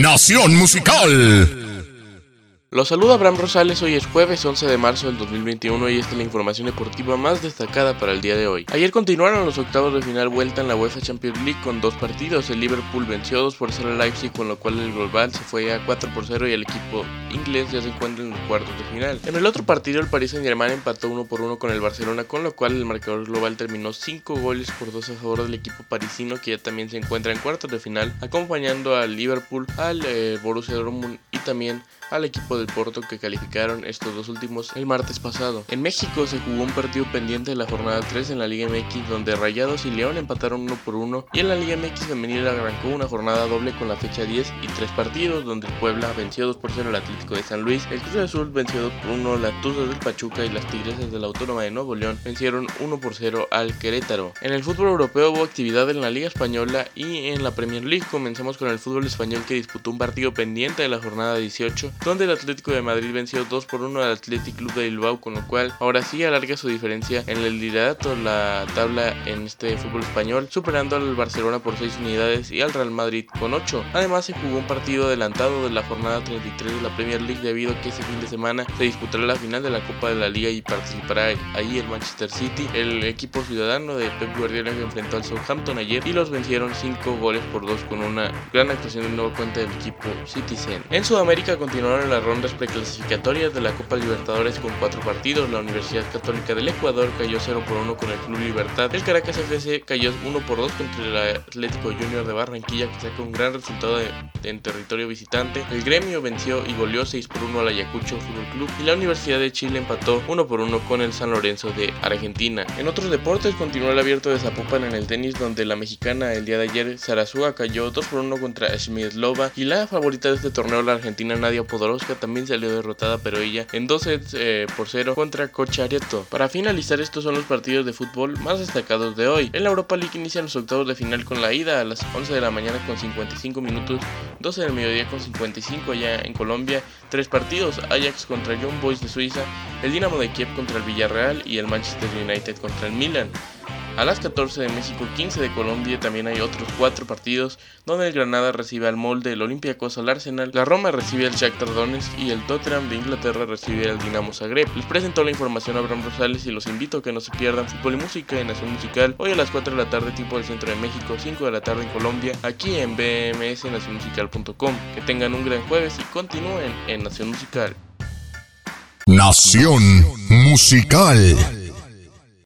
Nación Musical. Los saluda Abraham Rosales, hoy es jueves 11 de marzo del 2021 y esta es la información deportiva más destacada para el día de hoy. Ayer continuaron los octavos de final vuelta en la UEFA Champions League con dos partidos. El Liverpool venció 2 por 0 al Leipzig, con lo cual el global se fue a 4 por 0 y el equipo inglés ya se encuentra en los cuartos de final. En el otro partido, el Paris Saint Germain empató 1 por 1 con el Barcelona, con lo cual el marcador global terminó 5 goles por 2 a favor del equipo parisino, que ya también se encuentra en cuartos de final, acompañando al Liverpool, al eh, Borussia Dortmund y también al equipo del Porto que calificaron estos dos últimos el martes pasado. En México se jugó un partido pendiente de la jornada 3 en la Liga MX donde Rayados y León empataron 1 por 1 y en la Liga MX femenil arrancó una jornada doble con la fecha 10 y 3 partidos donde el Puebla venció 2 por 0 al Atlético de San Luis, el Cruz Azul venció 2 por 1 la Tuzas del Pachuca y las Tigresas de la Autónoma de Nuevo León vencieron 1 por 0 al Querétaro. En el fútbol europeo hubo actividad en la Liga Española y en la Premier League comenzamos con el fútbol español que disputó un partido pendiente de la jornada 18 donde el Atlético de Madrid venció 2 por 1 al Athletic Club de Bilbao, con lo cual ahora sí alarga su diferencia en el liderato la tabla en este fútbol español, superando al Barcelona por 6 unidades y al Real Madrid con 8. Además se jugó un partido adelantado de la jornada 33 de la Premier League debido a que ese fin de semana se disputará la final de la Copa de la Liga y participará ahí el Manchester City. El equipo ciudadano de Pep Guardiola que enfrentó al Southampton ayer y los vencieron 5 goles por 2 con una gran actuación de nuevo cuenta del equipo Citizen. En Sudamérica continuaron las rondas preclasificatorias de la Copa Libertadores con cuatro partidos. La Universidad Católica del Ecuador cayó 0 por 1 con el Club Libertad. El Caracas FC cayó 1 por 2 contra el Atlético Junior de Barranquilla que sacó un gran resultado en territorio visitante. El Gremio venció y goleó 6 por 1 al Ayacucho Fútbol Club. Y la Universidad de Chile empató 1 por 1 con el San Lorenzo de Argentina. En otros deportes continuó el abierto de Zapopan en el tenis donde la mexicana el día de ayer Sarazúa cayó 2 por 1 contra Smidlova y la favorita de este torneo la argentina Nadia Podoroska también salió derrotada pero ella en 2 sets eh, por 0 contra Cochareto. Para finalizar estos son los partidos de fútbol más destacados de hoy. En la Europa League inician los octavos de final con la ida a las 11 de la mañana con 55 minutos, 12 del mediodía con 55 allá en Colombia, tres partidos, Ajax contra Young Boys de Suiza, el Dinamo de Kiev contra el Villarreal y el Manchester United contra el Milan. A las 14 de México, 15 de Colombia, también hay otros cuatro partidos donde el Granada recibe al Molde, el Olympiacos al Arsenal, la Roma recibe al Shakhtar Donetsk y el Tottenham de Inglaterra recibe al Dinamo Zagreb. Les presentó la información a Abraham Rosales y los invito a que no se pierdan fútbol y música en Nación Musical hoy a las 4 de la tarde tiempo del centro de México, 5 de la tarde en Colombia, aquí en bmsnacionmusical.com. Que tengan un gran jueves y continúen en Nación Musical. Nación Musical.